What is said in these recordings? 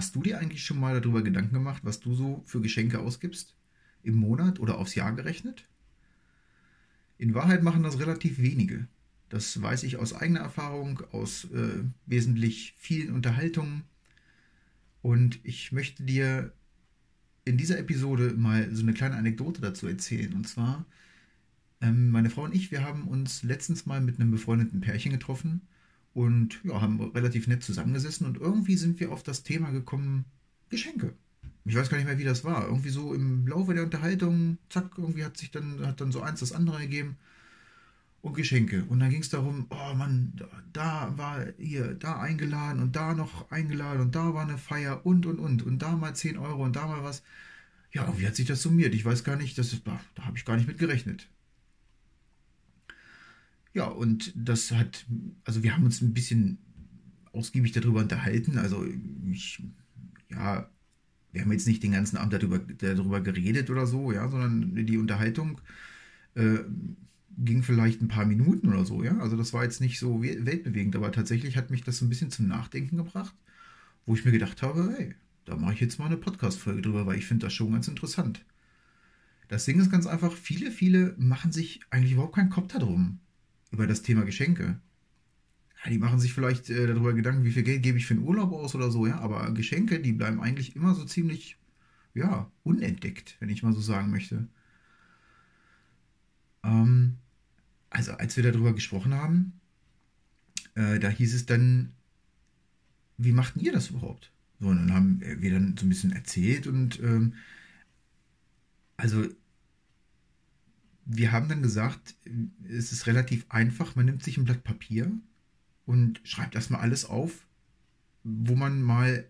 Hast du dir eigentlich schon mal darüber Gedanken gemacht, was du so für Geschenke ausgibst? Im Monat oder aufs Jahr gerechnet? In Wahrheit machen das relativ wenige. Das weiß ich aus eigener Erfahrung, aus äh, wesentlich vielen Unterhaltungen. Und ich möchte dir in dieser Episode mal so eine kleine Anekdote dazu erzählen. Und zwar, ähm, meine Frau und ich, wir haben uns letztens mal mit einem befreundeten Pärchen getroffen und ja, haben relativ nett zusammengesessen und irgendwie sind wir auf das Thema gekommen, Geschenke. Ich weiß gar nicht mehr, wie das war. Irgendwie so im Laufe der Unterhaltung, zack, irgendwie hat sich dann, hat dann so eins das andere ergeben. Und Geschenke. Und dann ging es darum, oh Mann, da, war hier, da eingeladen und da noch eingeladen und da war eine Feier und und und und da mal 10 Euro und da mal was. Ja, wie hat sich das summiert? Ich weiß gar nicht, das ist, da habe ich gar nicht mit gerechnet. Ja, und das hat, also wir haben uns ein bisschen ausgiebig darüber unterhalten. Also ich, ja, wir haben jetzt nicht den ganzen Abend darüber, darüber geredet oder so, ja, sondern die Unterhaltung äh, ging vielleicht ein paar Minuten oder so, ja. Also das war jetzt nicht so weltbewegend, aber tatsächlich hat mich das so ein bisschen zum Nachdenken gebracht, wo ich mir gedacht habe, hey, da mache ich jetzt mal eine Podcast-Folge drüber, weil ich finde das schon ganz interessant. Das Ding ist ganz einfach, viele, viele machen sich eigentlich überhaupt keinen Kopf darum, über das Thema Geschenke. Ja, die machen sich vielleicht äh, darüber Gedanken, wie viel Geld gebe ich für einen Urlaub aus oder so, ja, aber Geschenke, die bleiben eigentlich immer so ziemlich, ja, unentdeckt, wenn ich mal so sagen möchte. Ähm, also, als wir darüber gesprochen haben, äh, da hieß es dann, wie machten ihr das überhaupt? So, und dann haben wir dann so ein bisschen erzählt und ähm, also wir haben dann gesagt, es ist relativ einfach, man nimmt sich ein Blatt Papier und schreibt erstmal alles auf, wo man mal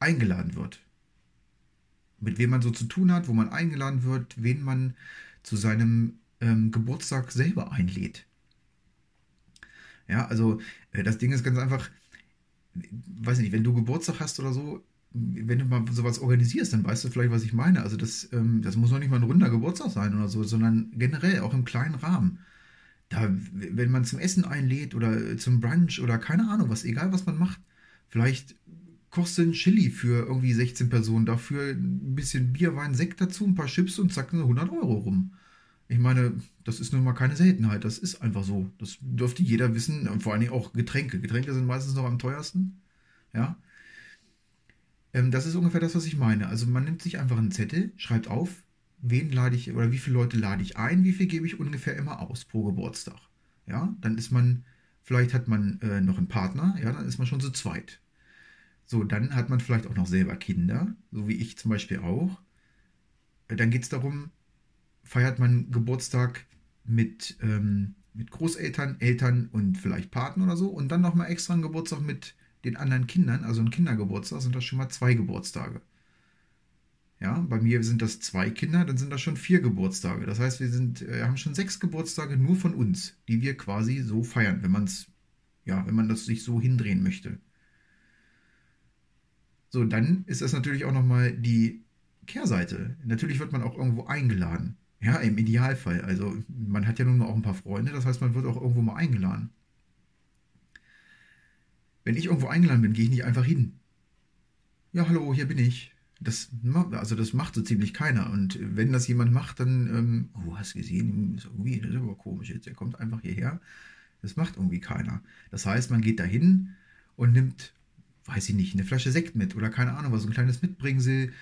eingeladen wird. Mit wem man so zu tun hat, wo man eingeladen wird, wen man zu seinem ähm, Geburtstag selber einlädt. Ja, also äh, das Ding ist ganz einfach, weiß nicht, wenn du Geburtstag hast oder so, wenn du mal sowas organisierst, dann weißt du vielleicht, was ich meine. Also das, ähm, das muss noch nicht mal ein runder Geburtstag sein oder so, sondern generell auch im kleinen Rahmen. Da, wenn man zum Essen einlädt oder zum Brunch oder keine Ahnung was, egal was man macht, vielleicht kostet ein Chili für irgendwie 16 Personen, dafür ein bisschen Bier, Wein, Sekt dazu, ein paar Chips und zack, 100 Euro rum. Ich meine, das ist nun mal keine Seltenheit, das ist einfach so. Das dürfte jeder wissen, vor allen Dingen auch Getränke. Getränke sind meistens noch am teuersten. Ja. Ähm, das ist ungefähr das, was ich meine. Also man nimmt sich einfach einen Zettel, schreibt auf, wen lade ich oder wie viele Leute lade ich ein, wie viel gebe ich ungefähr immer aus pro Geburtstag. Ja, dann ist man, vielleicht hat man äh, noch einen Partner, ja, dann ist man schon zu zweit. So, dann hat man vielleicht auch noch selber Kinder, so wie ich zum Beispiel auch. Äh, dann geht es darum, feiert man Geburtstag mit, ähm, mit Großeltern, Eltern und vielleicht Paten oder so und dann nochmal extra einen Geburtstag mit den anderen Kindern, also ein Kindergeburtstag, sind das schon mal zwei Geburtstage. Ja, bei mir sind das zwei Kinder, dann sind das schon vier Geburtstage. Das heißt, wir sind, äh, haben schon sechs Geburtstage nur von uns, die wir quasi so feiern, wenn man es, ja, wenn man das sich so hindrehen möchte. So, dann ist das natürlich auch nochmal die Kehrseite. Natürlich wird man auch irgendwo eingeladen. Ja, im Idealfall. Also man hat ja nun mal auch ein paar Freunde, das heißt, man wird auch irgendwo mal eingeladen. Wenn ich irgendwo eingeladen bin, gehe ich nicht einfach hin. Ja, hallo, hier bin ich. Das, also das macht so ziemlich keiner. Und wenn das jemand macht, dann, ähm, oh, hast gesehen, ist irgendwie, das ist aber komisch jetzt, der kommt einfach hierher. Das macht irgendwie keiner. Das heißt, man geht dahin und nimmt, weiß ich nicht, eine Flasche Sekt mit oder keine Ahnung, was so ein kleines Mitbringsel.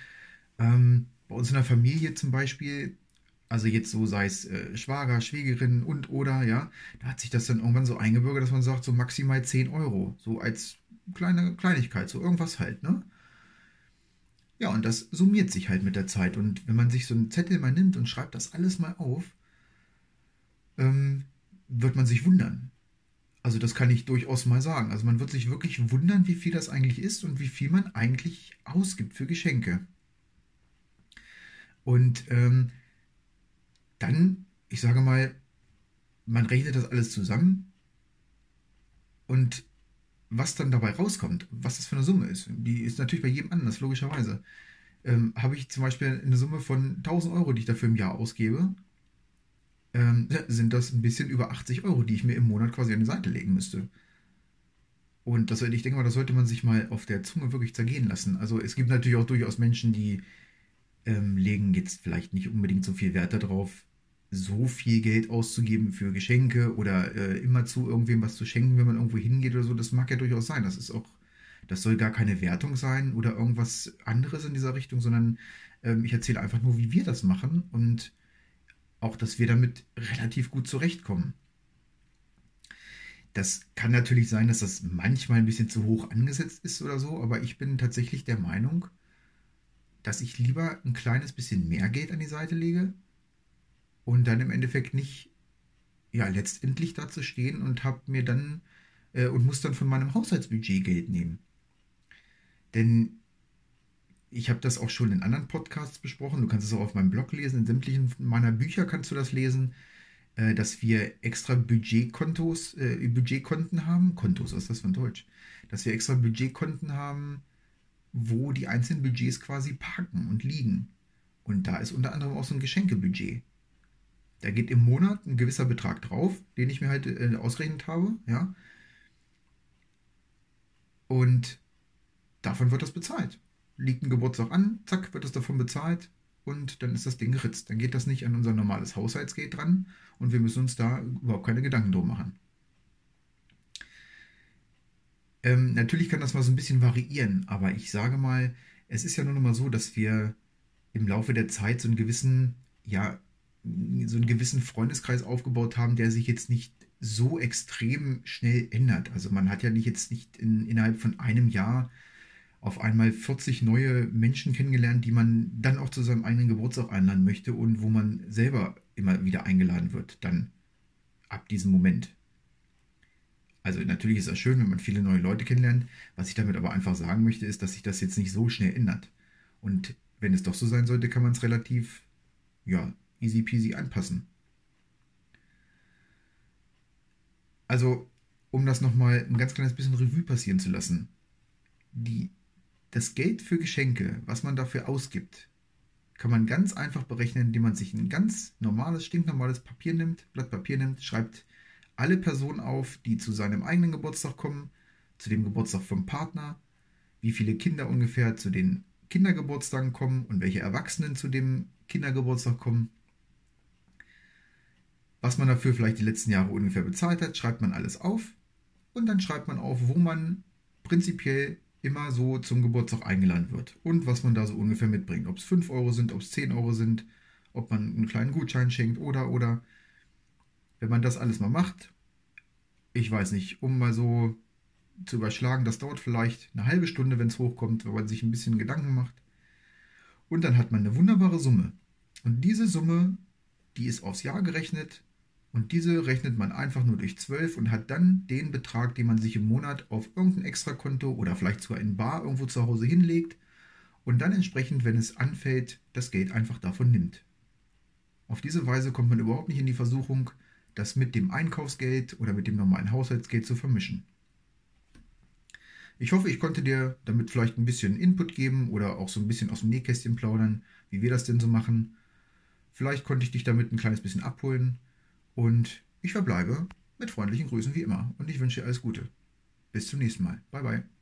Ähm, bei uns in der Familie zum Beispiel, also jetzt so sei es äh, Schwager, Schwägerin und oder, ja, da hat sich das dann irgendwann so eingebürgert, dass man sagt, so maximal 10 Euro, so als kleine Kleinigkeit, so irgendwas halt, ne? Ja, und das summiert sich halt mit der Zeit. Und wenn man sich so einen Zettel mal nimmt und schreibt das alles mal auf, ähm, wird man sich wundern. Also das kann ich durchaus mal sagen. Also man wird sich wirklich wundern, wie viel das eigentlich ist und wie viel man eigentlich ausgibt für Geschenke. Und ähm, dann, ich sage mal, man rechnet das alles zusammen und was dann dabei rauskommt, was das für eine Summe ist, die ist natürlich bei jedem anders, logischerweise. Ähm, Habe ich zum Beispiel eine Summe von 1000 Euro, die ich dafür im Jahr ausgebe, ähm, sind das ein bisschen über 80 Euro, die ich mir im Monat quasi an die Seite legen müsste. Und das, ich denke mal, das sollte man sich mal auf der Zunge wirklich zergehen lassen. Also es gibt natürlich auch durchaus Menschen, die ähm, legen jetzt vielleicht nicht unbedingt so viel Wert darauf, so viel Geld auszugeben für Geschenke oder äh, immer zu irgendwem was zu schenken, wenn man irgendwo hingeht oder so. Das mag ja durchaus sein. Das ist auch, das soll gar keine Wertung sein oder irgendwas anderes in dieser Richtung, sondern ähm, ich erzähle einfach nur, wie wir das machen und auch, dass wir damit relativ gut zurechtkommen. Das kann natürlich sein, dass das manchmal ein bisschen zu hoch angesetzt ist oder so, aber ich bin tatsächlich der Meinung, dass ich lieber ein kleines bisschen mehr Geld an die Seite lege und dann im Endeffekt nicht, ja, letztendlich dazu stehen und habe mir dann äh, und muss dann von meinem Haushaltsbudget Geld nehmen. Denn ich habe das auch schon in anderen Podcasts besprochen. Du kannst es auch auf meinem Blog lesen. In sämtlichen meiner Bücher kannst du das lesen, äh, dass wir extra Budgetkontos, äh, Budgetkonten haben. Kontos, was ist das von Deutsch? Dass wir extra Budgetkonten haben, wo die einzelnen Budgets quasi parken und liegen. Und da ist unter anderem auch so ein Geschenkebudget. Da geht im Monat ein gewisser Betrag drauf, den ich mir halt äh, ausgerechnet habe, ja. Und davon wird das bezahlt. Liegt ein Geburtstag an, zack, wird das davon bezahlt und dann ist das Ding geritzt. Dann geht das nicht an unser normales Haushaltsgeld dran und wir müssen uns da überhaupt keine Gedanken drum machen. Ähm, natürlich kann das mal so ein bisschen variieren, aber ich sage mal, es ist ja nur noch mal so, dass wir im Laufe der Zeit so einen gewissen, ja, so einen gewissen Freundeskreis aufgebaut haben, der sich jetzt nicht so extrem schnell ändert. Also man hat ja nicht jetzt nicht in, innerhalb von einem Jahr auf einmal 40 neue Menschen kennengelernt, die man dann auch zu seinem eigenen Geburtstag einladen möchte und wo man selber immer wieder eingeladen wird, dann ab diesem Moment. Also natürlich ist das schön, wenn man viele neue Leute kennenlernt. Was ich damit aber einfach sagen möchte, ist, dass sich das jetzt nicht so schnell ändert. Und wenn es doch so sein sollte, kann man es relativ, ja, easy peasy anpassen. Also, um das nochmal ein ganz kleines bisschen Revue passieren zu lassen. Die, das Geld für Geschenke, was man dafür ausgibt, kann man ganz einfach berechnen, indem man sich ein ganz normales, stinknormales Papier nimmt, Blatt Papier nimmt, schreibt alle Personen auf, die zu seinem eigenen Geburtstag kommen, zu dem Geburtstag vom Partner, wie viele Kinder ungefähr zu den Kindergeburtstagen kommen und welche Erwachsenen zu dem Kindergeburtstag kommen. Was man dafür vielleicht die letzten Jahre ungefähr bezahlt hat, schreibt man alles auf und dann schreibt man auf, wo man prinzipiell immer so zum Geburtstag eingeladen wird und was man da so ungefähr mitbringt. Ob es 5 Euro sind, ob es 10 Euro sind, ob man einen kleinen Gutschein schenkt oder oder wenn man das alles mal macht, ich weiß nicht, um mal so zu überschlagen, das dauert vielleicht eine halbe Stunde, wenn es hochkommt, wenn man sich ein bisschen Gedanken macht. Und dann hat man eine wunderbare Summe. Und diese Summe, die ist aufs Jahr gerechnet und diese rechnet man einfach nur durch 12 und hat dann den Betrag, den man sich im Monat auf irgendein Extrakonto oder vielleicht sogar in Bar irgendwo zu Hause hinlegt und dann entsprechend, wenn es anfällt, das Geld einfach davon nimmt. Auf diese Weise kommt man überhaupt nicht in die Versuchung, das mit dem Einkaufsgeld oder mit dem normalen Haushaltsgeld zu vermischen. Ich hoffe, ich konnte dir damit vielleicht ein bisschen Input geben oder auch so ein bisschen aus dem Nähkästchen plaudern, wie wir das denn so machen. Vielleicht konnte ich dich damit ein kleines bisschen abholen und ich verbleibe mit freundlichen Grüßen wie immer und ich wünsche dir alles Gute. Bis zum nächsten Mal. Bye bye.